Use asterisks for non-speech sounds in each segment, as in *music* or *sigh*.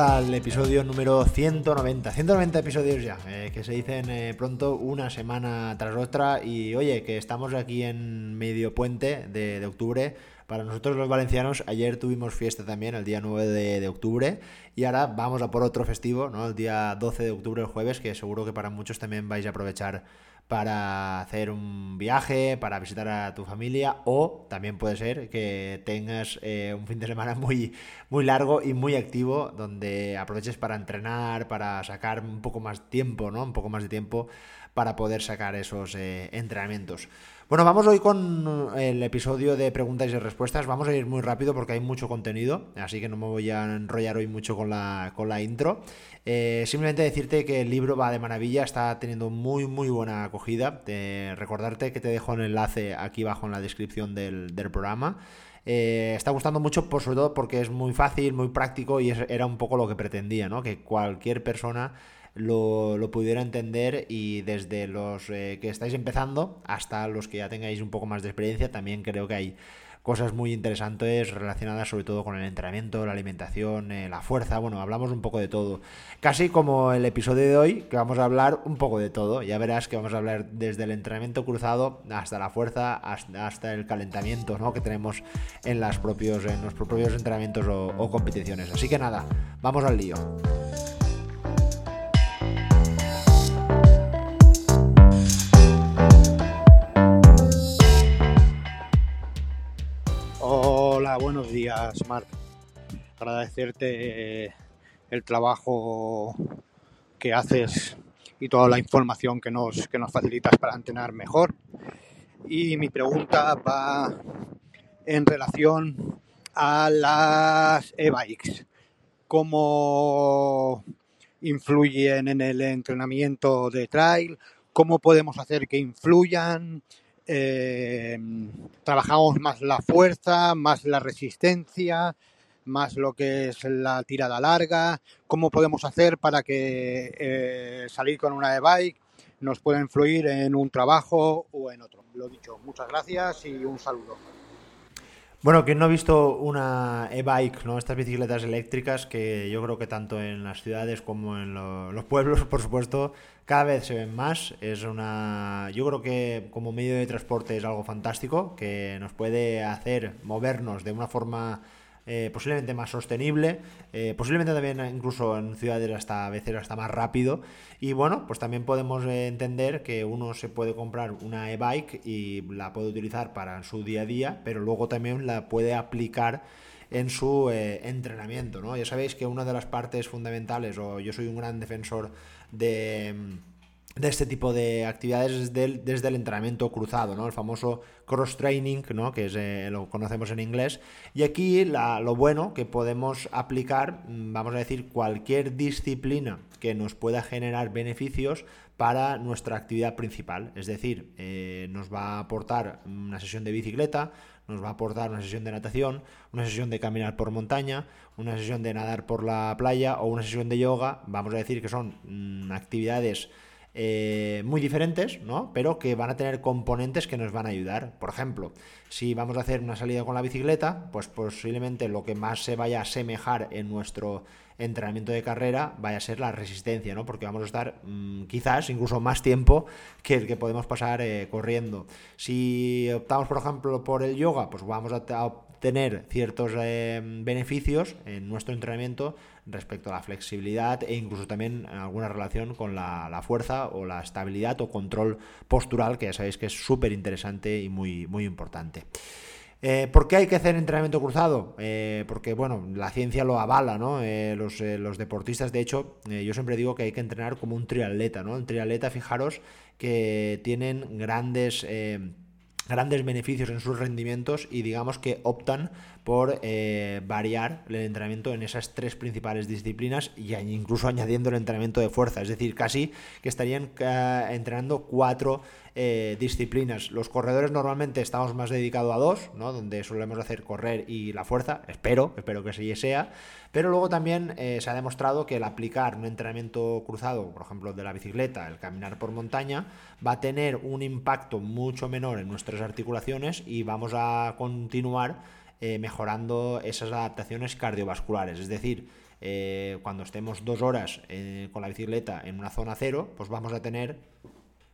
Al episodio número 190. 190 episodios ya, eh, que se dicen eh, pronto una semana tras otra. Y oye, que estamos aquí en medio puente de, octubre. Para nosotros los valencianos, ayer tuvimos fiesta también, el día 9 de, de, octubre. Y ahora vamos a por otro festivo, ¿no? El día 12 de octubre, el jueves, que seguro que para muchos también vais a aprovechar para hacer un viaje, para visitar a tu familia o también puede ser que tengas eh, un fin de semana muy, muy largo y muy activo donde aproveches para entrenar, para sacar un poco más tiempo, ¿no? Un poco más de tiempo para poder sacar esos eh, entrenamientos. Bueno, vamos hoy con el episodio de preguntas y respuestas. Vamos a ir muy rápido porque hay mucho contenido, así que no me voy a enrollar hoy mucho con la, con la intro. Eh, simplemente decirte que el libro va de maravilla, está teniendo muy, muy buena acogida. recordarte que te dejo el enlace aquí abajo en la descripción del, programa. Eh, está gustando mucho, por sobre todo porque es muy fácil, muy práctico y era un poco lo que pretendía, ¿no? Que cualquier persona lo, pudiera entender y desde los eh, que estáis empezando hasta los que ya tengáis un poco más de experiencia, también creo que hay cosas muy interesantes relacionadas sobre todo con el entrenamiento, la alimentación, eh, la fuerza, bueno, hablamos un poco de todo. Casi como el episodio de hoy, que vamos a hablar un poco de todo. Ya verás que vamos a hablar desde el entrenamiento cruzado hasta la fuerza, hasta, el calentamiento ¿no? que tenemos en, las propios, en los propios entrenamientos o competiciones. Así que nada, vamos al lío. Buenos días, Marc. Agradecerte eh, el trabajo que haces y toda la información que nos, que nos facilitas para entrenar mejor. Y mi pregunta va en relación a las e-bikes. ¿Cómo influyen en el entrenamiento de trail? ¿Cómo podemos hacer que influyan? Eh, trabajamos más la fuerza, más la resistencia, más lo que es la tirada larga, cómo podemos hacer para que eh, salir con una e-bike nos pueda influir en un trabajo o en otro. Lo dicho, muchas gracias y un saludo. Bueno, quien no ha visto una e-bike, ¿no? estas bicicletas eléctricas que yo creo que tanto en las ciudades como en los pueblos, *laughs* por supuesto, cada vez se ven más. Es una, yo creo que como medio de transporte es algo fantástico que nos puede hacer movernos de una forma eh, posiblemente más sostenible, eh, posiblemente también incluso en ciudades hasta a veces hasta más rápido. Y bueno, pues también podemos eh, entender que uno se puede comprar una e-bike y la puede utilizar para su día a día, pero luego también la puede aplicar en su entrenamiento, ¿no? Ya sabéis que una de las partes fundamentales, o yo soy un gran defensor de, este tipo de actividades desde el, entrenamiento cruzado, ¿no? El famoso cross-training, ¿no? Que es, eh, lo conocemos en inglés. Y aquí lo bueno que podemos aplicar, mm, vamos a decir, cualquier disciplina que nos pueda generar beneficios para nuestra actividad principal. Es decir, eh, nos va a aportar una sesión de bicicleta, nos va a aportar una sesión de natación, una sesión de caminar por montaña, una sesión de nadar por la playa o una sesión de yoga. Vamos a decir que son mm, actividades eh, muy diferentes, ¿no? Pero que van a tener componentes que nos van a ayudar. Por ejemplo, si vamos a hacer una salida con la bicicleta, pues posiblemente lo que más se vaya a asemejar en nuestro entrenamiento de carrera vaya a ser la resistencia, ¿no? Porque vamos a estar mm, quizás incluso más tiempo que el que podemos pasar eh, corriendo. Si optamos, por ejemplo, por el yoga, pues vamos a obtener ciertos eh, beneficios en nuestro entrenamiento respecto a la flexibilidad e incluso también alguna relación con la, fuerza o la estabilidad o control postural, que ya sabéis que es súper interesante y muy, muy importante. Eh, ¿Por qué hay que hacer entrenamiento cruzado? Eh, porque, bueno, la ciencia lo avala, ¿no? Eh, los, los, deportistas, de hecho, yo siempre digo que hay que entrenar como un triatleta, ¿no? Un triatleta, fijaros, que tienen grandes grandes beneficios en sus rendimientos y digamos que optan por eh, variar el entrenamiento en esas tres principales disciplinas y incluso añadiendo el entrenamiento de fuerza, es decir, casi que estarían eh, entrenando cuatro eh, disciplinas. Los corredores normalmente estamos más dedicados a dos, ¿no? donde solemos hacer correr y la fuerza, espero, espero que así sea, pero luego también se ha demostrado que el aplicar un entrenamiento cruzado, por ejemplo, de la bicicleta, el caminar por montaña, va a tener un impacto mucho menor en nuestras articulaciones y vamos a continuar eh, mejorando esas adaptaciones cardiovasculares. Es decir, eh, cuando estemos dos horas con la bicicleta en una zona cero, pues vamos a tener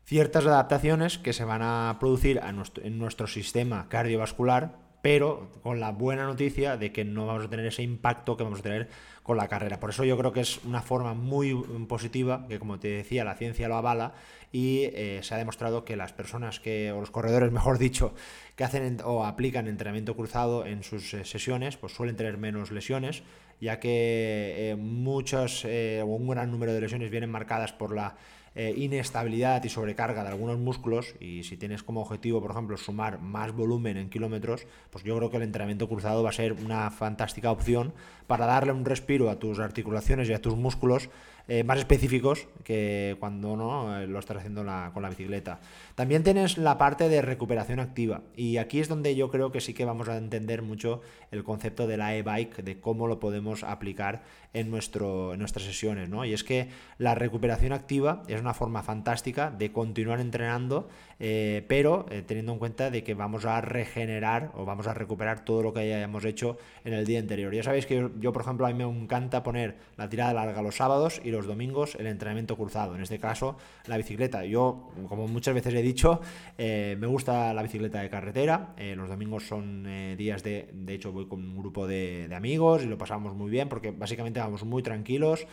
ciertas adaptaciones que se van a producir en nuestro sistema cardiovascular pero con la buena noticia de que no vamos a tener ese impacto que vamos a tener con la carrera. Por eso yo creo que es una forma muy positiva, que como te decía, la ciencia lo avala y eh, se ha demostrado que las personas que, o los corredores, *laughs* mejor dicho, que hacen o aplican entrenamiento cruzado en sus eh, sesiones, pues suelen tener menos lesiones, ya que eh, muchas o un gran número de lesiones vienen marcadas por la eh, inestabilidad y sobrecarga de algunos músculos y si tienes como objetivo, por ejemplo, sumar más volumen en kilómetros, pues yo creo que el entrenamiento cruzado va a ser una fantástica opción para darle un respiro a tus articulaciones y a tus músculos eh, más específicos que cuando no eh, lo estás haciendo con la bicicleta. También tienes la parte de recuperación activa y aquí es donde yo creo que sí que vamos a entender mucho el concepto de la e-bike, de cómo lo podemos aplicar en, nuestro, en nuestras sesiones. ¿no? Y es que la recuperación activa es una forma fantástica de continuar entrenando, eh, pero teniendo en cuenta de que vamos a regenerar o vamos a recuperar todo lo que hayamos hecho en el día anterior. Ya sabéis que yo, yo por ejemplo, a mí me encanta poner la tirada larga los sábados y los domingos el entrenamiento cruzado, en este caso la bicicleta. Yo, como muchas veces he dicho, eh, me gusta la bicicleta de carretera, eh, los domingos son eh, días de, de hecho voy con un grupo de, amigos y lo pasamos muy bien porque básicamente vamos muy tranquilos,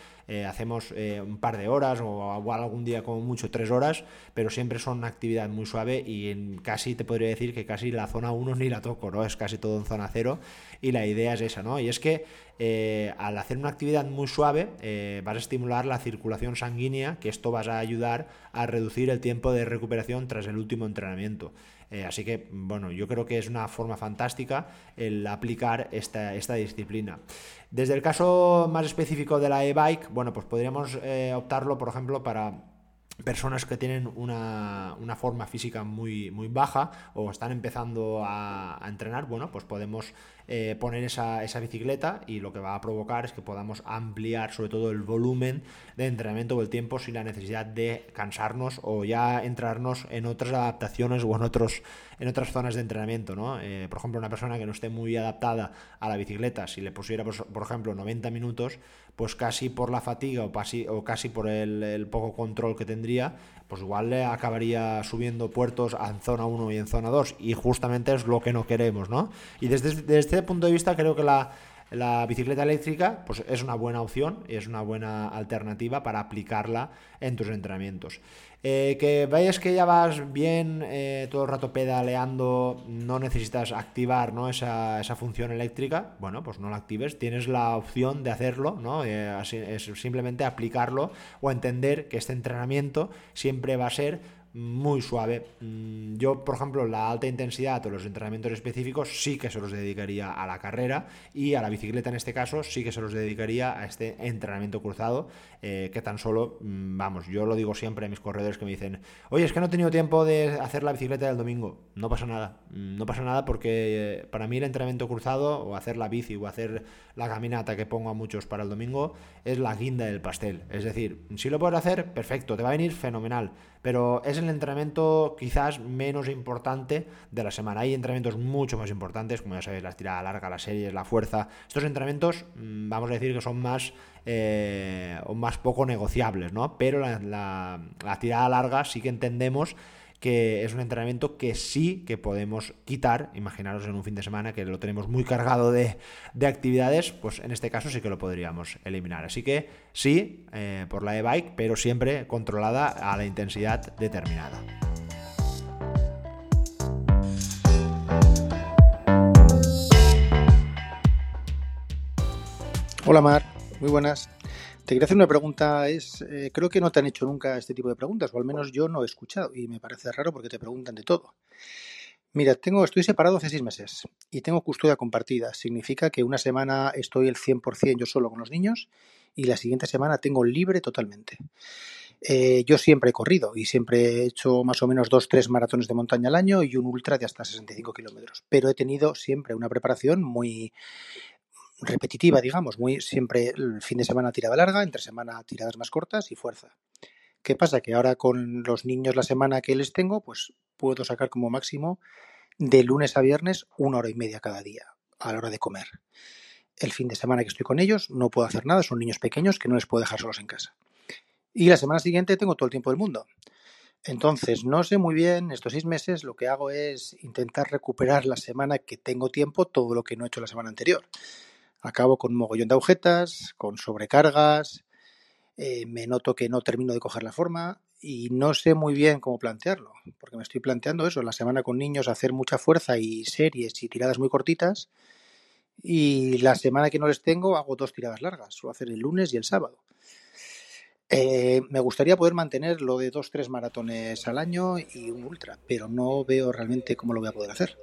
hacemos un par de horas o algún día como mucho tres horas, pero siempre son una actividad muy suave y en casi te podría decir que casi la zona 1 ni la toco, ¿no? Es casi todo en zona 0 y la idea es esa, ¿no? Y es que eh, al hacer una actividad muy suave eh, vas a estimular la circulación sanguínea, que esto va a ayudar a reducir el tiempo de recuperación tras el último entrenamiento. Eh, así que, bueno, yo creo que es una forma fantástica el aplicar esta, esta disciplina. Desde el caso más específico de la e-bike, bueno, pues podríamos optarlo, por ejemplo, para personas que tienen una, forma física muy, muy baja o están empezando a, a entrenar, bueno, pues podemos eh, poner esa, esa, bicicleta y lo que va a provocar es que podamos ampliar sobre todo el volumen de entrenamiento o el tiempo sin la necesidad de cansarnos o ya entrarnos en otras adaptaciones o en, otros, en otras zonas de entrenamiento. ¿no? Eh, por ejemplo, una persona que no esté muy adaptada a la bicicleta, si le pusiera, por, por ejemplo, 90 minutos, pues casi por la fatiga o, casi, o casi por el, el poco control que tendría, pues igual le acabaría subiendo puertos en zona 1 y en zona 2 y justamente es lo que no queremos, ¿no? Y desde, desde este punto de vista creo que la, bicicleta eléctrica pues, es una buena opción y es una buena alternativa para aplicarla en tus entrenamientos. Eh, que vayas que ya vas bien eh, todo el rato pedaleando, no necesitas activar ¿no? esa, esa, función eléctrica, bueno, pues no la actives, tienes la opción de hacerlo, ¿no? Eh, es simplemente aplicarlo o entender que este entrenamiento siempre va a ser muy suave. Mm, yo, por ejemplo, la alta intensidad o los entrenamientos específicos sí que se los dedicaría a la carrera y a la bicicleta en este caso sí que se los dedicaría a este entrenamiento cruzado eh, que tan solo, mm, vamos, yo lo digo siempre a mis corredores que me dicen, oye, es que no he tenido tiempo de hacer la bicicleta del domingo. No pasa nada, mm, no pasa nada porque eh, para mí el entrenamiento cruzado o hacer la bici o hacer la caminata que pongo a muchos para el domingo es la guinda del pastel. Es decir, si lo puedes hacer, perfecto, te va a venir fenomenal pero es el entrenamiento quizás menos importante de la semana. Hay entrenamientos mucho más importantes, como ya sabéis, la tirada larga, las series, la fuerza. Estos entrenamientos, mm, vamos a decir que son más eh, más poco negociables, ¿no? Pero la tirada larga sí que entendemos que es un entrenamiento que sí que podemos quitar. Imaginaros en un fin de semana que lo tenemos muy cargado de, actividades, pues en este caso sí que lo podríamos eliminar. Así que sí, eh, por la e-bike, pero siempre controlada a la intensidad determinada. Hola Mar, muy buenas. Te quería hacer una pregunta, es eh, creo que no te han hecho nunca este tipo de preguntas, o al menos yo no he escuchado, y me parece raro porque te preguntan de todo. Mira, tengo, estoy separado hace seis meses y tengo custodia compartida. Significa que una semana estoy el 100% yo solo con los niños y la siguiente semana tengo libre totalmente. Eh, yo siempre he corrido y siempre he hecho más o menos dos, tres maratones de montaña al año y un ultra de hasta 65 kilómetros. Pero he tenido siempre una preparación muy, repetitiva, digamos, muy siempre el fin de semana tirada larga, entre semana tiradas más cortas y fuerza. ¿Qué pasa? Que ahora con los niños la semana que les tengo, pues puedo sacar como máximo de lunes a viernes una hora y media cada día. a la hora de comer. El fin de semana que estoy con ellos no puedo hacer nada, son niños pequeños que no les puedo dejar solos en casa. Y la semana siguiente tengo todo el tiempo del mundo. Entonces, no sé muy bien, estos seis meses lo que hago es intentar recuperar la semana que tengo tiempo todo lo que no he hecho la semana anterior. Acabo con un mogollón de agujetas, con sobrecargas, eh, me noto que no termino de coger la forma y no sé muy bien cómo plantearlo, porque me estoy planteando eso, la semana con niños hacer mucha fuerza y series y tiradas muy cortitas y la semana que no les tengo hago dos tiradas largas, suelo hacer el lunes y el sábado. Eh, me gustaría poder mantener lo de dos, tres maratones al año y un ultra, pero no veo realmente cómo lo voy a poder hacer.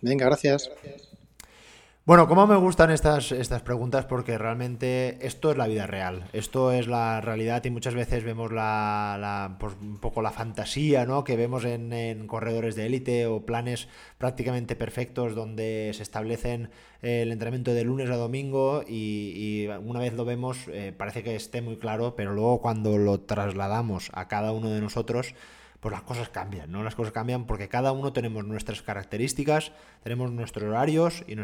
Venga, gracias. Bueno, ¿cómo me gustan estas, estas preguntas? Porque realmente esto es la vida real, esto es la realidad y muchas veces vemos la, pues, un poco la fantasía ¿no? que vemos en, corredores de élite o planes prácticamente perfectos donde se establecen el entrenamiento de lunes a domingo y, una vez lo vemos eh, parece que esté muy claro, pero luego cuando lo trasladamos a cada uno de nosotros, pues las cosas cambian, ¿no? Las cosas cambian porque cada uno tenemos nuestras características, tenemos nuestros horarios y,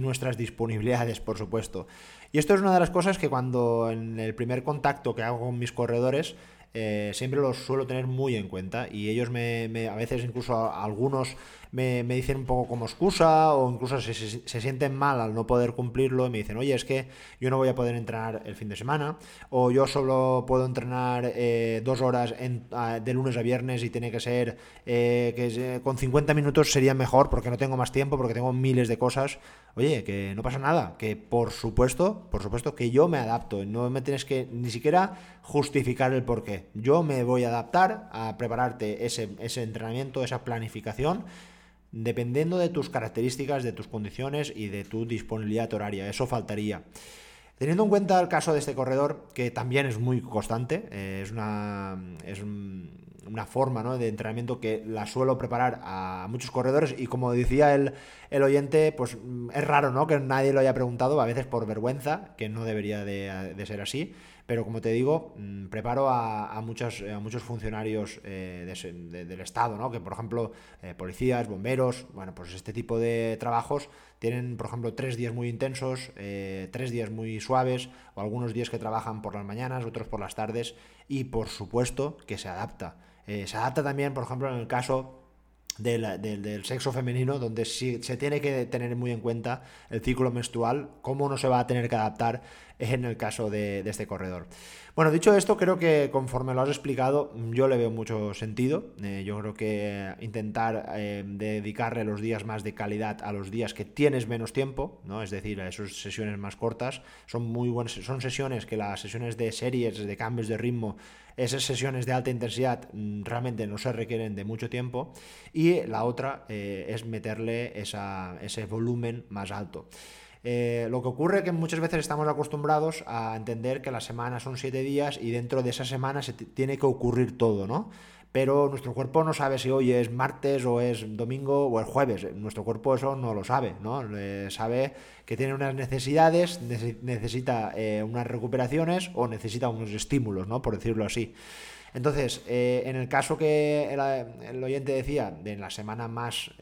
nuestras disponibilidades, por supuesto. Y esto es una de las cosas que cuando en el primer contacto que hago con mis corredores, eh, siempre los suelo tener muy en cuenta y ellos me, a veces incluso algunos me, dicen un poco como excusa o incluso se, se, sienten mal al no poder cumplirlo y me dicen, oye, es que yo no voy a poder entrenar el fin de semana o yo solo puedo entrenar eh, dos horas de lunes a viernes y tiene que ser eh, que con 50 minutos sería mejor porque no tengo más tiempo, porque tengo miles de cosas. Oye, que no pasa nada, que por supuesto, por supuesto que yo me adapto, no me tienes que ni siquiera justificar el porqué. Yo me voy a adaptar a prepararte ese, ese entrenamiento, esa planificación dependiendo de tus características, de tus condiciones y de tu disponibilidad horaria. Eso faltaría. Teniendo en cuenta el caso de este corredor, que también es muy constante, eh, es, una, es una forma de entrenamiento que la suelo preparar a muchos corredores y como decía el, el, oyente, pues es raro ¿no? que nadie lo haya preguntado, a veces por vergüenza, que no debería de, de ser así. Pero como te digo, mm, preparo a, muchos, a muchos funcionarios eh, del Estado, ¿no? que por ejemplo, eh, policías, bomberos, bueno, pues este tipo de trabajos tienen, por ejemplo, tres días muy intensos, eh, tres días muy suaves, o algunos días que trabajan por las mañanas, otros por las tardes, y por supuesto que se adapta. se adapta también, por ejemplo, en el caso del, sexo femenino, donde sí, se tiene que tener muy en cuenta el ciclo menstrual, cómo no se va a tener que adaptar en el caso de, este corredor. Bueno, dicho esto, creo que conforme lo has explicado, yo le veo mucho sentido. Eh, yo creo que intentar eh, dedicarle los días más de calidad a los días que tienes menos tiempo, ¿no? Es decir, a esas sesiones más cortas, son muy buenas, son sesiones que las sesiones de series, de cambios de ritmo, esas sesiones de alta intensidad mm, realmente no se requieren de mucho tiempo. Y la otra eh, es meterle ese volumen más alto. Eh, lo que ocurre es que muchas veces estamos acostumbrados a entender que la semana son siete días y dentro de esa semana se tiene que ocurrir todo, ¿no? Pero nuestro cuerpo no sabe si hoy es martes o es domingo o es jueves. Nuestro cuerpo eso no lo sabe, ¿no? sabe que tiene unas necesidades, necesita eh, unas recuperaciones o necesita unos estímulos, ¿no? Por decirlo así. Entonces, eh, en el caso que el, oyente decía, de la semana más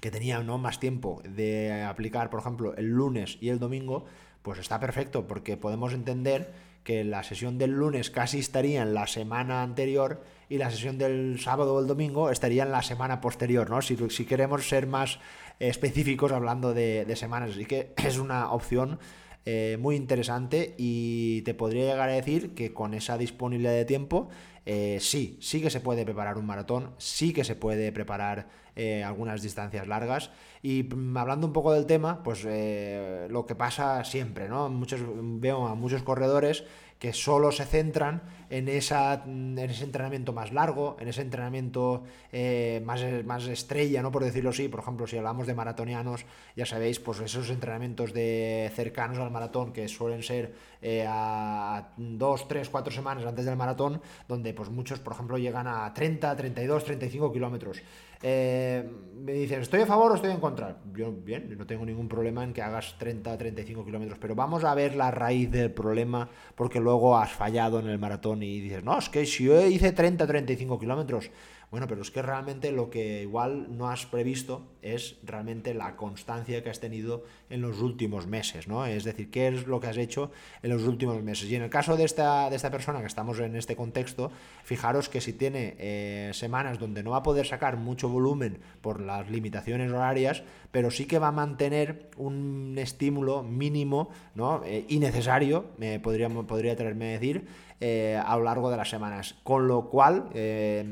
que tenía ¿no? más tiempo de aplicar, por ejemplo, el lunes y el domingo, pues está perfecto, porque podemos entender que la sesión del lunes casi estaría en la semana anterior y la sesión del sábado o el domingo estaría en la semana posterior, ¿no? Si, si queremos ser más específicos hablando de, semanas. Así que *clears throat* es una opción eh, muy interesante y te podría llegar a decir que con esa disponibilidad de tiempo eh, sí, sí que se puede preparar un maratón, sí que se puede preparar eh, algunas distancias largas. Y mm, hablando un poco del tema, pues lo que pasa siempre, ¿no? Muchos, veo a muchos corredores que solo se centran en, esa, en ese entrenamiento más largo, en ese entrenamiento eh, más, más estrella, ¿no? por decirlo así. Por ejemplo, si hablamos de maratonianos, ya sabéis, pues esos entrenamientos de cercanos al maratón que suelen ser eh, a dos, tres, cuatro semanas antes del maratón, donde pues muchos, por ejemplo, llegan a 30, 32, 35 kilómetros. Eh, me dicen, ¿estoy a favor o estoy en contra? Yo, bien, no tengo ningún problema en que hagas 30, 35 kilómetros, pero vamos a ver la raíz del problema, porque luego has fallado en el maratón y dices, no, es que si yo hice 30, 35 kilómetros, bueno, pero es que realmente lo que igual no has previsto es realmente la constancia que has tenido en los últimos meses, ¿no? Es decir, qué es lo que has hecho en los últimos meses. Y en el caso de esta, de esta persona que estamos en este contexto, fijaros que si tiene eh, semanas donde no va a poder sacar mucho volumen por las limitaciones horarias, pero sí que va a mantener un estímulo mínimo, ¿no? Eh, y necesario, me podría, podría traerme a decir, eh, a lo largo de las semanas. Con lo cual, eh,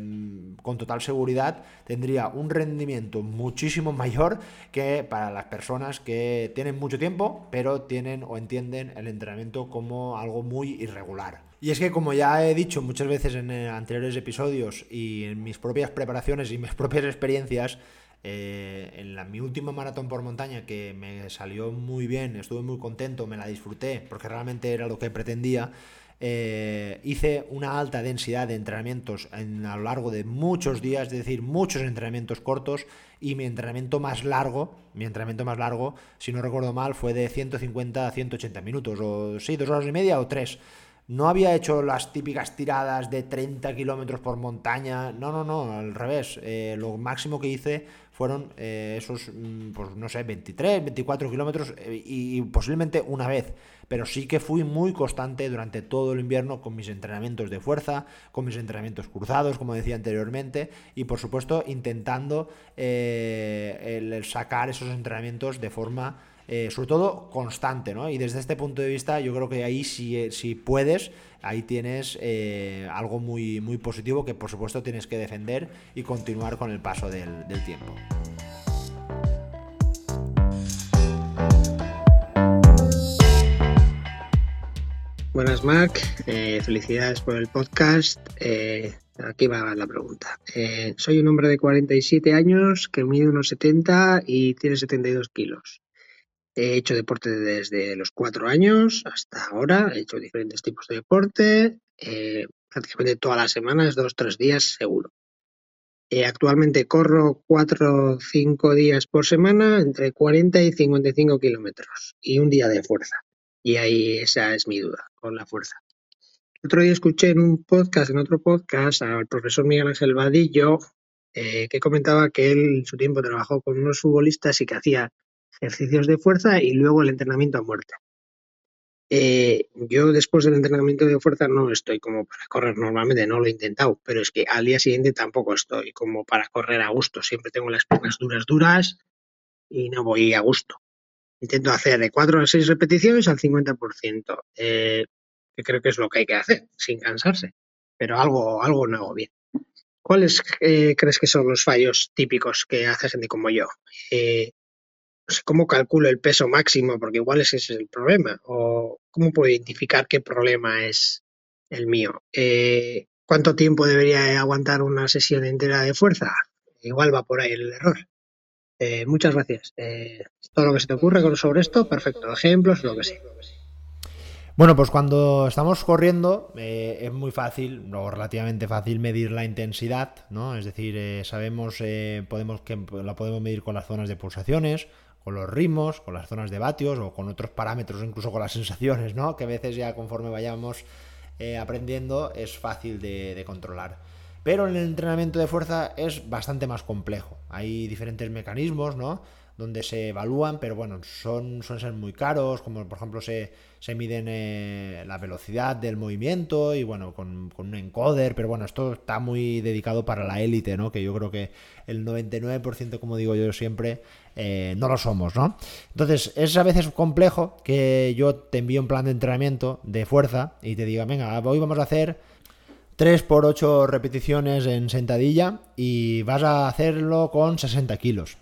con total seguridad, tendría un rendimiento muchísimo mayor que para las personas que tienen mucho tiempo, pero tienen o entienden el entrenamiento como algo muy irregular. Y es que como ya he dicho muchas veces en anteriores episodios y en mis propias preparaciones y mis *laughs* propias experiencias, eh, en la, mi última maratón por montaña que me salió muy bien, estuve muy contento, me la disfruté porque realmente era lo que pretendía. Eh, hice una alta densidad de entrenamientos en, a lo largo de muchos días, es decir, muchos entrenamientos cortos y mi entrenamiento más largo, mi entrenamiento más largo, si no recuerdo mal, fue de 150 a 180 minutos, o sí, dos horas y media o tres. No había hecho las típicas tiradas de 30 kilómetros por montaña, no, no, no, al revés. Eh, lo máximo que hice fueron eh, esos, mm, pues no sé, 23, 24 kilómetros y posiblemente una vez. Pero sí que fui muy constante durante todo el invierno con mis entrenamientos de fuerza, con mis entrenamientos cruzados, como decía anteriormente, y por supuesto intentando eh, el sacar esos entrenamientos de forma, eh, sobre todo, constante, ¿no? Y desde este punto de vista, yo creo que ahí si, si puedes, ahí tienes eh, algo muy, muy positivo que por supuesto tienes que defender y continuar con el paso del tiempo. Buenas, Marc. Eh, felicidades por el podcast. Eh, aquí va la pregunta. Eh, soy un hombre de 47 años que mide unos 70 y tiene 72 kilos. He hecho deporte desde los 4 años hasta ahora. He hecho diferentes tipos de deporte. prácticamente todas las semanas, dos tres días seguro. actualmente corro 4 o 5 días por semana, entre 40 y 55 kilómetros y un día de fuerza. Y ahí esa es mi duda con la fuerza. El otro día escuché en un podcast, en otro podcast, al profesor Miguel Ángel Vadillo, eh, que comentaba que él en su tiempo trabajó con unos futbolistas y que hacía ejercicios de fuerza y luego el entrenamiento a muerte. Eh, yo después del entrenamiento de fuerza no estoy como para correr normalmente, no lo he intentado, pero es que al día siguiente tampoco estoy como para correr a gusto. Siempre tengo las piernas duras, duras y no voy a gusto. Intento hacer de 4 a 6 repeticiones al 50%, eh, que creo que es lo que hay que hacer, sin cansarse. Pero algo, algo no hago bien. ¿Cuáles eh, crees que son los fallos típicos que hace gente como yo? Eh, cómo calculo el peso máximo, porque igual ese es el problema. O cómo puedo identificar qué problema es el mío. ¿Cuánto tiempo debería aguantar una sesión entera de fuerza? Igual va por ahí el error. Eh, muchas gracias. Eh, todo lo que se te ocurre sobre esto, perfecto. Ejemplos, lo que sea. Bueno, pues cuando estamos corriendo eh, es muy fácil, o relativamente fácil, medir la intensidad, ¿no? Es decir, sabemos podemos que la podemos medir con las zonas de pulsaciones, con los ritmos, con las zonas de vatios o con otros parámetros, incluso con las *laughs* sensaciones, ¿no? Que a veces ya conforme vayamos aprendiendo es fácil de controlar. Pero en el entrenamiento de fuerza es bastante más complejo. Hay diferentes mecanismos, ¿no? Donde se evalúan, pero bueno, son, suelen ser muy caros, como por ejemplo se, se miden eh, la velocidad del movimiento y bueno, con, un encoder, pero bueno, esto está muy dedicado para la élite, ¿no? Que yo creo que el 99%, como digo yo siempre, eh, no lo somos, ¿no? Entonces, es a veces complejo que yo te envíe un plan de entrenamiento de fuerza y te diga, venga, hoy vamos a hacer 3 por 8 repeticiones en sentadilla y vas a hacerlo con 60 kilos.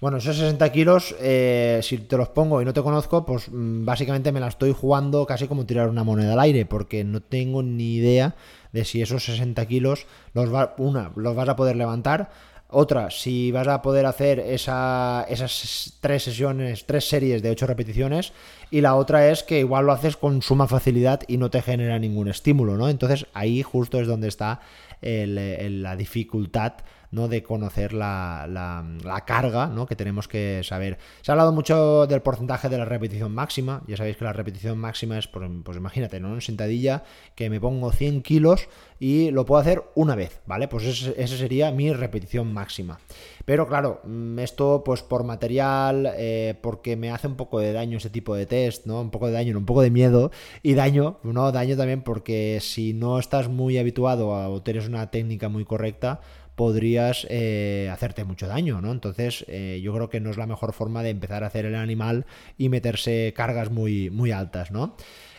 Bueno, esos 60 kilos, eh, si te los pongo y no te conozco, pues mm, básicamente me la estoy jugando casi como tirar una moneda al aire, porque no tengo ni idea de si esos 60 kilos, los va, una, los vas a poder levantar, otra, si vas a poder hacer esa, esas tres sesiones, tres series de ocho repeticiones. Y la otra es que igual lo haces con suma facilidad y no te genera ningún estímulo, ¿no? Entonces ahí justo es donde está la dificultad ¿no? de conocer la, la, carga ¿no? que tenemos que saber. Se ha hablado mucho del porcentaje de la repetición máxima. Ya sabéis que la repetición máxima es, pues, pues imagínate, ¿no? en sentadilla que me pongo 100 kilos y lo puedo hacer una vez, ¿vale? Pues esa sería mi repetición máxima. Pero claro, mm, esto pues por material, eh, porque me hace un poco de daño ese tipo de test, ¿no? Un poco de daño, un poco de miedo y daño, ¿no? Daño también porque si no estás muy habituado o tienes una técnica muy correcta, podrías eh, hacerte mucho daño, ¿no? Entonces eh, yo creo que no es la mejor forma de empezar a hacer el animal y meterse cargas muy, muy altas, ¿no?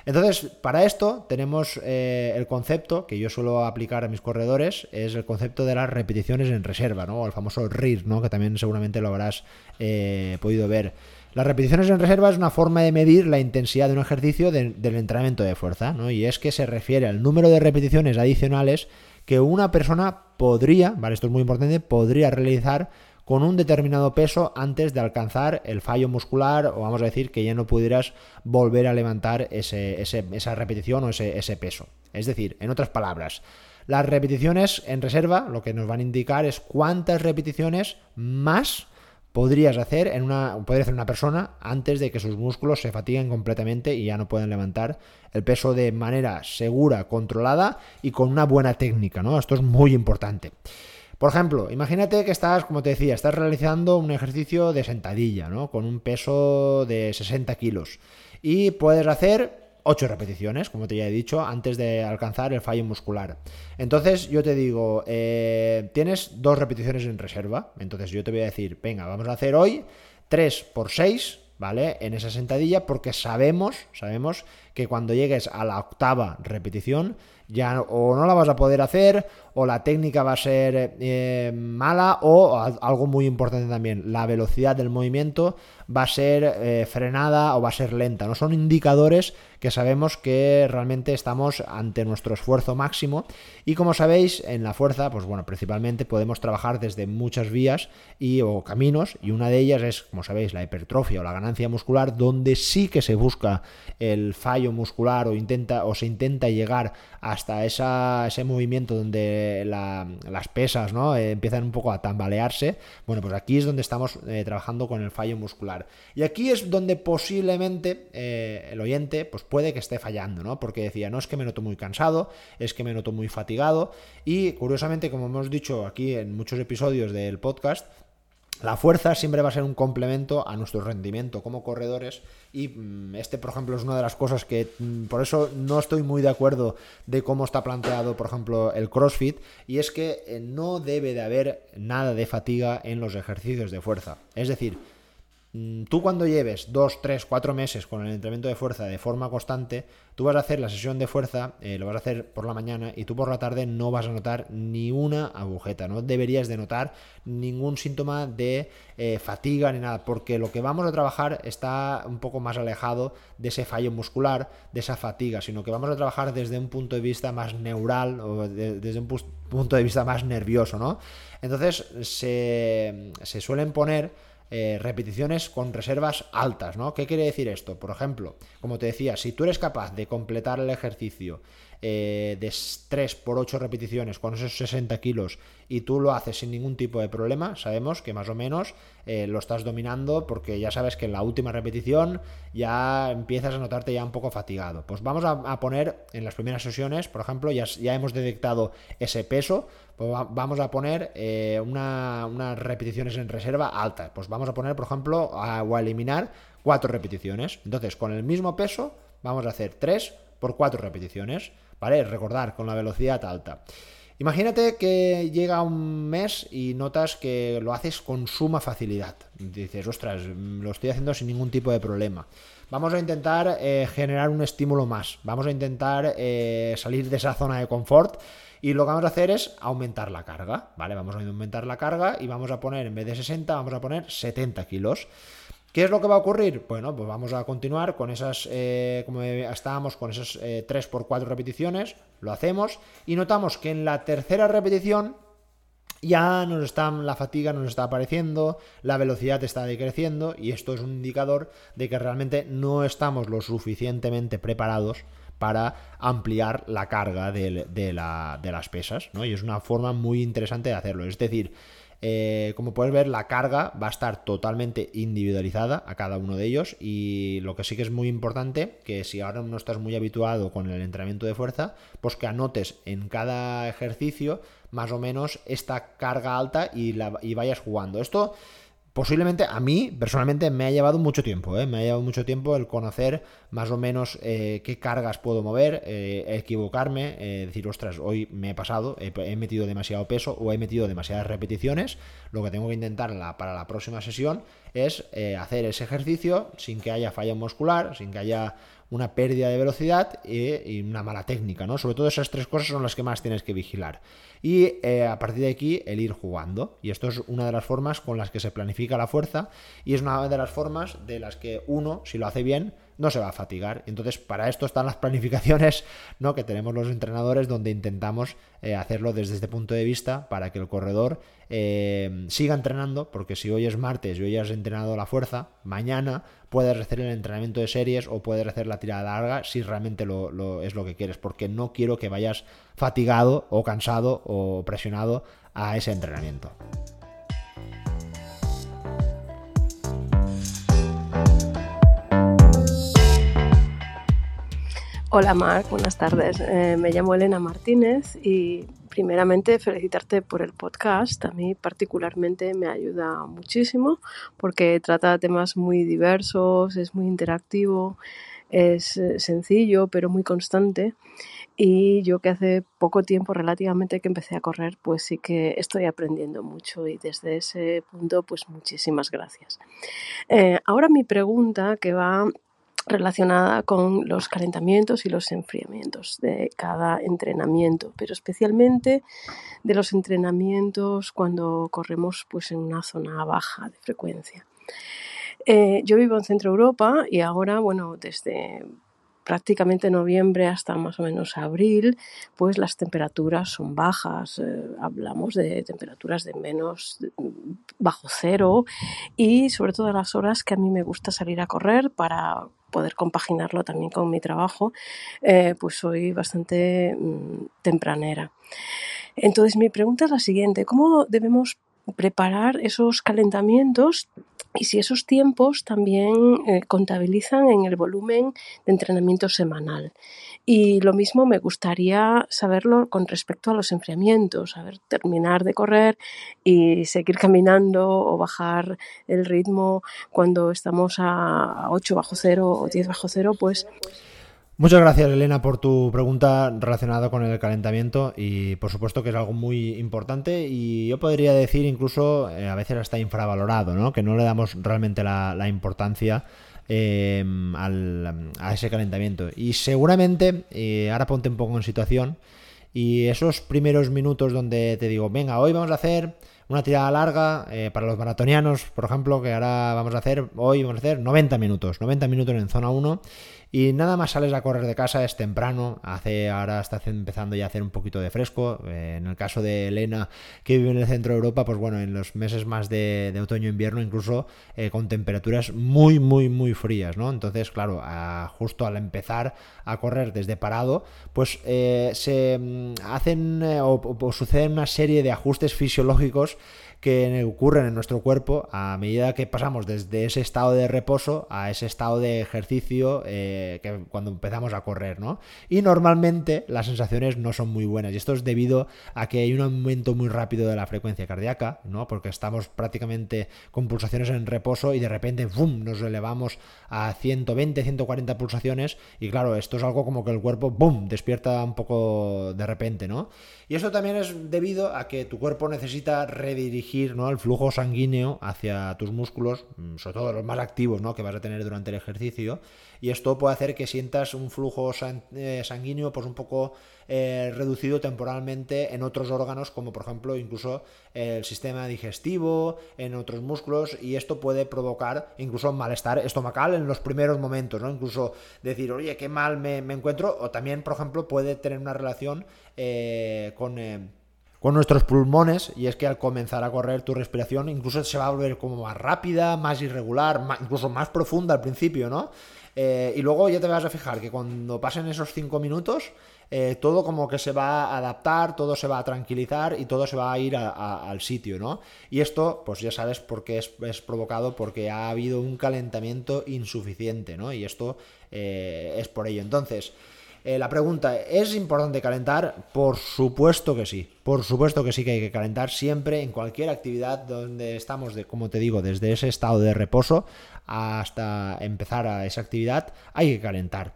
Entonces, para esto tenemos eh, el concepto que yo suelo aplicar a mis corredores, es el concepto de las repeticiones en reserva, ¿no? El famoso RIR, ¿no? Que también seguramente lo habrás podido ver. Las repeticiones en reserva es una forma de medir la intensidad de un ejercicio del entrenamiento de fuerza, ¿no? Y es que se refiere al número de repeticiones adicionales que una persona podría, vale, esto es muy importante, podría realizar con un determinado peso antes de alcanzar el fallo muscular o vamos a decir que ya no pudieras volver a levantar esa repetición o ese, ese peso. Es decir, en otras palabras, las repeticiones en reserva lo que nos van a indicar es cuántas repeticiones más podrías hacer en una, podría hacer una persona antes de que sus músculos se fatiguen completamente y ya no puedan levantar el peso de manera segura, controlada y con una buena técnica, ¿no? Esto es muy importante. Por ejemplo, imagínate que estás, como te decía, estás realizando un ejercicio de sentadilla, ¿no? Con un peso de 60 kilos. Y puedes hacer 8 repeticiones, como te ya he dicho, antes de alcanzar el fallo muscular. Entonces yo te digo, eh, tienes dos repeticiones en reserva. Entonces yo te voy a decir, venga, vamos a hacer hoy 3 por 6, ¿vale? En esa sentadilla, porque sabemos, sabemos que cuando llegues a la octava repetición, ya o no la vas a poder hacer, o la técnica va a ser eh, mala, o algo muy importante también, la velocidad del movimiento va a ser eh, frenada o va a ser lenta. No son indicadores que sabemos que realmente estamos ante nuestro esfuerzo máximo. Y como sabéis, en la fuerza, pues bueno, principalmente podemos trabajar desde muchas vías y o caminos, y una de ellas es, como sabéis, la hipertrofia o la ganancia muscular, donde sí que se busca el fallo muscular o intenta o se intenta llegar hasta esa, ese movimiento donde las pesas ¿no? Eh, empiezan un poco a tambalearse. Bueno, pues aquí es donde estamos eh, trabajando con el fallo muscular. Y aquí es donde posiblemente eh, el oyente pues puede que esté fallando, ¿no? Porque decía, no es que me noto muy cansado, es que me noto muy fatigado. Y curiosamente, como hemos dicho aquí en muchos episodios del podcast, la fuerza siempre va a ser un complemento a nuestro rendimiento como corredores y mm, este, por ejemplo, es una de las cosas que mm, por eso no estoy muy de acuerdo de cómo está planteado, por ejemplo, el CrossFit y es que eh, no debe de haber nada de fatiga en los ejercicios de fuerza. Es decir, tú cuando lleves 2, 3, 4 meses con el entrenamiento de fuerza de forma constante, tú vas a hacer la sesión de fuerza, eh, lo vas a hacer por la mañana y tú por la tarde no vas a notar ni una agujeta, no deberías de notar ningún síntoma de eh, fatiga ni nada, porque lo que vamos a trabajar está un poco más alejado de ese fallo muscular, de esa fatiga, sino que vamos a trabajar desde un punto de vista más neural o desde un punto de vista más nervioso, ¿no? Entonces se, se suelen poner eh, repeticiones con reservas altas, ¿no? ¿Qué quiere decir esto? Por ejemplo, como te decía, si tú eres capaz de completar el ejercicio eh, de 3 por 8 repeticiones con esos 60 kilos y tú lo haces sin ningún tipo de problema, sabemos que más o menos eh, lo estás dominando porque ya sabes que en la última repetición ya empiezas a notarte ya un poco fatigado. Pues vamos a, poner en las primeras sesiones, por ejemplo, ya, ya hemos detectado ese peso, pues vamos a poner eh, unas repeticiones en reserva altas. Pues vamos a poner, por ejemplo, a, o a eliminar cuatro repeticiones. Entonces, con el mismo peso, vamos a hacer 3 por 4 repeticiones. ¿Vale? Recordar, con la velocidad alta. Imagínate que llega un mes y notas que lo haces con suma facilidad. Dices, ostras, lo estoy haciendo sin ningún tipo de problema. Vamos a intentar eh, generar un estímulo más. Vamos a intentar eh, salir de esa zona de confort y lo que vamos a hacer es aumentar la carga, ¿vale? Vamos a aumentar la carga y vamos a poner, en vez de 60, vamos a poner 70 kilos. ¿Qué es lo que va a ocurrir? Bueno, pues vamos a continuar con esas, eh, como estábamos, con esas 3 por 4 repeticiones, lo hacemos y notamos que en la tercera repetición ya nos está, la fatiga nos está apareciendo, la velocidad está decreciendo y esto es un indicador de que realmente no estamos lo suficientemente preparados para ampliar la carga de, de, la, de las pesas, ¿no? Y es una forma muy interesante de hacerlo. Es decir, eh, como puedes ver, la carga va a estar totalmente individualizada a cada uno de ellos y lo que sí que es muy importante, que si ahora no estás muy habituado con el entrenamiento de fuerza, pues que anotes en cada ejercicio más o menos esta carga alta y, la, y vayas jugando. Esto posiblemente a mí personalmente me ha llevado mucho tiempo, ¿eh? me ha llevado mucho tiempo el conocer más o menos eh, qué cargas puedo mover, eh, equivocarme, decir, ostras, hoy me he pasado, he, metido demasiado peso o he metido demasiadas repeticiones, lo que tengo que intentar para la próxima sesión es hacer ese ejercicio sin que haya falla muscular, sin que haya una pérdida de velocidad y, una mala técnica, ¿no? Sobre todo esas tres cosas son las que más tienes que vigilar. Y eh, a partir de aquí el ir jugando. Y esto es una de las formas con las que se planifica la fuerza y es una de las formas de las que uno, si lo hace bien, no se va a fatigar. Entonces, para esto están las planificaciones ¿no? que tenemos los entrenadores, donde intentamos eh, hacerlo desde este punto de vista para que el corredor eh, siga entrenando, porque si hoy es martes y hoy has entrenado la fuerza, mañana puedes hacer el entrenamiento de series o puedes hacer la tirada larga si realmente lo, es lo que quieres, porque no quiero que vayas fatigado o cansado o presionado a ese entrenamiento. Hola Marc, buenas tardes. Eh, me llamo Elena Martínez y primeramente felicitarte por el podcast. A mí particularmente me ayuda muchísimo porque trata temas muy diversos, es muy interactivo, es eh, sencillo pero muy constante. Y yo que hace poco tiempo relativamente que empecé a correr, pues sí que estoy aprendiendo mucho y desde ese punto pues muchísimas gracias. Eh, ahora mi pregunta que va relacionada con los calentamientos y los enfriamientos de cada entrenamiento, pero especialmente de los entrenamientos cuando corremos pues, en una zona baja de frecuencia. Eh, yo vivo en Centro Europa y ahora, bueno, desde prácticamente noviembre hasta más o menos abril, pues las temperaturas son bajas. Eh, hablamos de temperaturas de menos bajo cero y sobre todo las horas que a mí me gusta salir a correr para poder compaginarlo también con mi trabajo, eh, pues soy bastante mm, tempranera. Entonces mi pregunta es la siguiente, ¿cómo debemos preparar esos calentamientos y si esos tiempos también eh, contabilizan en el volumen de entrenamiento semanal. Y lo mismo me gustaría saberlo con respecto a los enfriamientos, saber terminar de correr y seguir caminando o bajar el ritmo cuando estamos a 8 bajo cero o 10 bajo cero, pues Muchas gracias Elena por tu pregunta relacionada con el calentamiento y por supuesto que es algo muy importante y yo podría decir incluso eh, a veces hasta infravalorado, ¿no? que no le damos realmente la, importancia em, a ese calentamiento. Y seguramente, eh, ahora ponte un poco en situación y esos primeros minutos donde te digo, venga, hoy vamos a hacer una tirada larga eh, para los maratonianos, por ejemplo, que ahora vamos a hacer, hoy vamos a hacer 90 minutos, 90 minutos en zona 1 y nada más sales a correr de casa, es temprano, hace ahora está empezando ya a hacer un poquito de fresco. Eh, en el caso de Elena, que vive en el centro de Europa, pues bueno, en los meses más de, otoño-invierno, incluso eh, con temperaturas muy, muy, muy frías, ¿no? Entonces, claro, justo al empezar a correr desde parado, pues eh, se mm, hacen o suceden una serie de ajustes fisiológicos que ocurren en nuestro cuerpo a medida que pasamos desde ese estado de reposo a ese estado de ejercicio eh, que cuando empezamos a correr, ¿no? Y normalmente las sensaciones no son muy buenas y esto es debido a que hay un aumento muy rápido de la frecuencia cardíaca, ¿no? Porque estamos prácticamente con pulsaciones en reposo y de repente ¡bum! nos elevamos a 120, 140 pulsaciones y claro, esto es algo como que el cuerpo ¡bum! despierta un poco de repente, ¿no? Y eso también es debido a que tu cuerpo necesita redirigir ¿no? el flujo sanguíneo hacia tus músculos, mm, sobre todo los más activos ¿no? que vas a tener durante el ejercicio. Y esto puede hacer que sientas un flujo eh, sanguíneo pues un poco eh, reducido temporalmente en otros órganos, como por ejemplo incluso el sistema digestivo, en otros músculos, y esto puede provocar incluso malestar estomacal en los primeros momentos, ¿no? Incluso decir, oye, qué mal me, me encuentro, o también, por ejemplo, puede tener una relación eh, con, con nuestros pulmones y es que al comenzar a correr tu respiración incluso se va a volver como más rápida, más irregular, incluso más profunda al principio, ¿no? Eh, y luego ya te vas a fijar que cuando pasen esos 5 minutos, eh, todo como que se va a adaptar, todo se va a tranquilizar y todo se va a ir al sitio, ¿no? Y esto, pues ya sabes por qué es, provocado, porque ha habido un calentamiento insuficiente, ¿no? Y esto eh, es por ello. Entonces, eh, la pregunta, ¿es importante calentar? Por supuesto que sí, por supuesto que sí que hay que calentar siempre en cualquier actividad donde estamos, de, como te digo, desde ese estado de reposo hasta empezar a esa actividad, hay que calentar.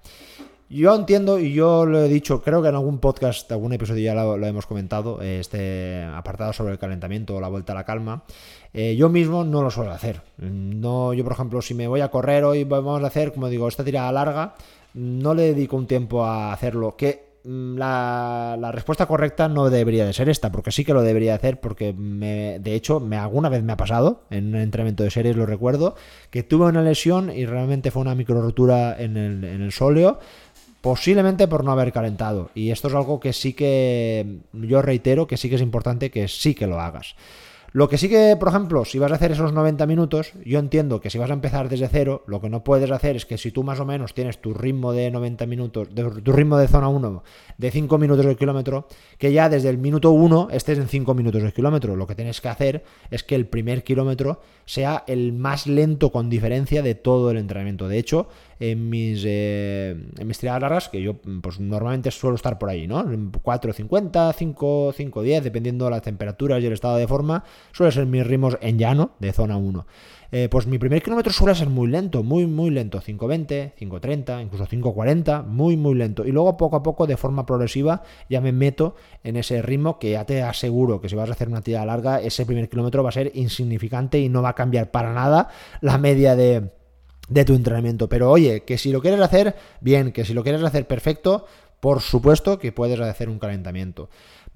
Yo entiendo, y yo lo he dicho, creo que en algún podcast, algún episodio ya lo, hemos comentado, este apartado sobre el calentamiento o la vuelta a la calma. Eh, yo mismo no lo suelo hacer. No, yo, por ejemplo, si me voy a correr hoy, vamos a hacer, como digo, esta tirada larga, no le dedico un tiempo a hacerlo. Que mm, la, respuesta correcta no debería de ser esta, porque sí que lo debería hacer, porque me, de hecho me alguna vez me ha pasado, en un entrenamiento de series lo recuerdo, que tuve una lesión y realmente fue una micro rotura en el, en el sóleo posiblemente por no haber calentado. Y esto es algo que sí que yo reitero que sí que es importante que sí que lo hagas. Lo que sí que, por ejemplo, si vas a hacer esos 90 minutos, yo entiendo que si vas a empezar desde cero, lo que no puedes hacer es que si tú más o menos tienes tu ritmo de 90 minutos, tu ritmo de zona 1 de 5 minutos del kilómetro, que ya desde el minuto 1 estés en 5 minutos del kilómetro. Lo que tienes que hacer es que el primer kilómetro sea el más lento con diferencia de todo el entrenamiento. De hecho, en mis, eh, en mis tiradas largas, que yo pues normalmente suelo estar por ahí, ¿no? 4.50, 5, 5.10, dependiendo de las temperaturas y el estado de forma, suele ser mis ritmos en llano de zona 1. Eh, pues mi primer kilómetro suele ser muy lento, muy, muy lento. 5.20, 5.30, incluso 5.40, muy, muy lento. Y luego poco a poco, de forma progresiva, ya me meto en ese ritmo que ya te aseguro que si vas a hacer una tirada larga, ese primer kilómetro va a ser insignificante y no va a cambiar para nada la media de de tu entrenamiento. Pero oye, que si lo quieres hacer, bien, que si lo quieres hacer perfecto, por supuesto que puedes hacer un calentamiento.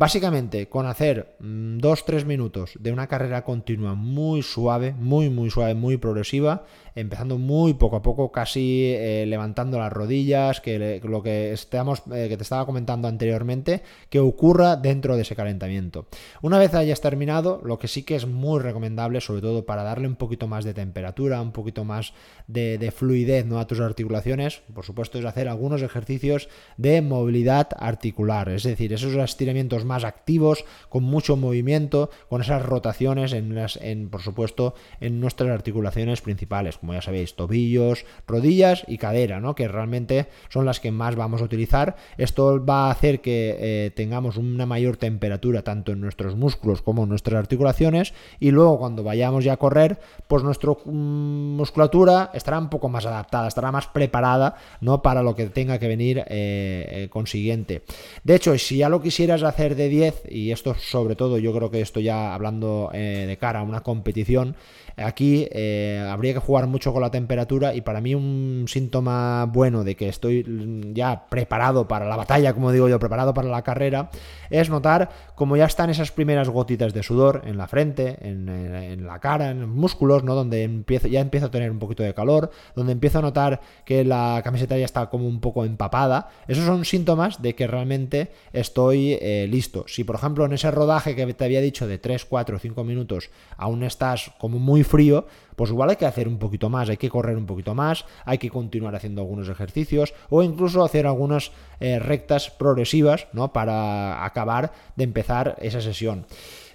Básicamente, con hacer 2-3 mm, minutos de una carrera continua muy suave, muy, muy suave, muy progresiva, empezando muy poco a poco, casi eh, levantando las rodillas, que lo que, estamos, eh, que te estaba comentando anteriormente, que ocurra dentro de ese calentamiento. Una vez hayas terminado, lo que sí que es muy recomendable, sobre todo para darle un poquito más de temperatura, un poquito más de, de fluidez ¿no? a tus articulaciones, por supuesto, es hacer algunos ejercicios de movilidad articular, es decir, esos estiramientos más activos, con mucho movimiento, con esas rotaciones en, las, en por supuesto, en nuestras articulaciones principales, como ya sabéis, tobillos, rodillas y cadera, ¿no? que realmente son las que más vamos a utilizar. Esto va a hacer que eh, tengamos una mayor temperatura tanto en nuestros músculos como en nuestras articulaciones y luego cuando vayamos ya a correr, pues nuestra mm, musculatura estará un poco más adaptada, estará más preparada ¿no? para lo que tenga que venir eh, eh, consiguiente. De hecho, si ya lo quisieras hacer de 10, y esto sobre todo yo creo que esto ya hablando eh, de cara a una competición, Aquí eh, habría que jugar mucho con la temperatura y para mí un síntoma bueno de que estoy ya preparado para la batalla, como digo yo, preparado para la carrera, es notar como ya están esas primeras gotitas de sudor en la frente, en, la cara, en los músculos, ¿no? Donde empiezo, ya empiezo a tener un poquito de calor, donde empiezo a notar que la camiseta ya está como un poco empapada. Esos son síntomas de que realmente estoy eh, listo. Si por ejemplo en ese rodaje que te había dicho de 3, 4, 5 minutos aún estás como muy frío, pues igual hay que hacer un poquito más, hay que correr un poquito más, hay que continuar haciendo algunos ejercicios o incluso hacer algunas eh, rectas progresivas, ¿no? Para acabar de empezar esa sesión.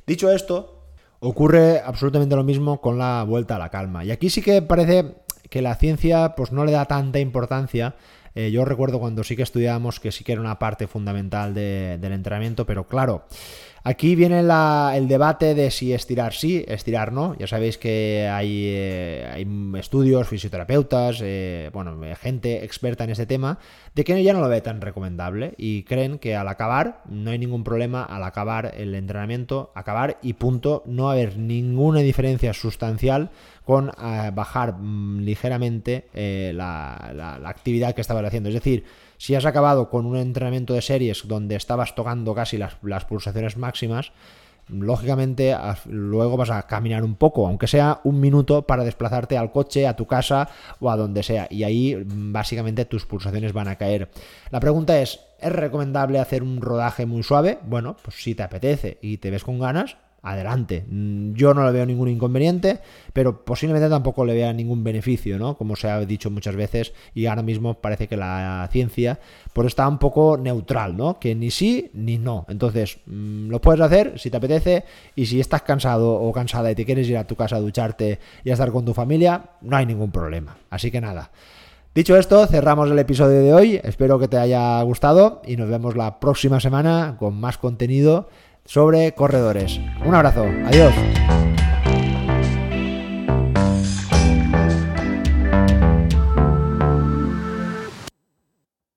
Dicho esto, ocurre absolutamente lo mismo con la vuelta a la calma. Y aquí sí que parece que la ciencia pues no le da tanta importancia. Eh, yo recuerdo cuando sí que estudiábamos que sí que era una parte fundamental del entrenamiento, pero claro, Aquí viene el debate de si estirar sí, estirar no. Ya sabéis que hay, eh, estudios, fisioterapeutas, eh, bueno, gente experta en ese tema, de que ya no lo ve tan recomendable y creen que al acabar, no hay ningún problema al acabar el entrenamiento, acabar y punto, no haber ninguna diferencia sustancial con eh, bajar mm, ligeramente la, la actividad que estabas haciendo. Es decir, si has acabado con un entrenamiento de series donde estabas tocando casi las, pulsaciones máximas, lógicamente luego vas a caminar un poco, aunque sea un minuto para desplazarte al coche, a tu casa o a donde sea. Y ahí mm, básicamente tus pulsaciones van a caer. La pregunta es, ¿es recomendable hacer un rodaje muy suave? Bueno, pues si te apetece y te ves con ganas, adelante. Mm, yo no le veo ningún inconveniente, pero posiblemente tampoco le vea ningún beneficio, ¿no? Como se ha dicho muchas veces y ahora mismo parece que la ciencia pues está un poco neutral, ¿no? Que ni sí ni no. Entonces, mm, lo puedes hacer si te apetece y si estás cansado o cansada y te quieres ir a tu casa a ducharte y a estar con tu familia, no hay ningún problema. Así que nada. Dicho esto, cerramos el episodio de hoy. Espero que te haya gustado y nos vemos la próxima semana con más contenido sobre corredores. Un abrazo, adiós.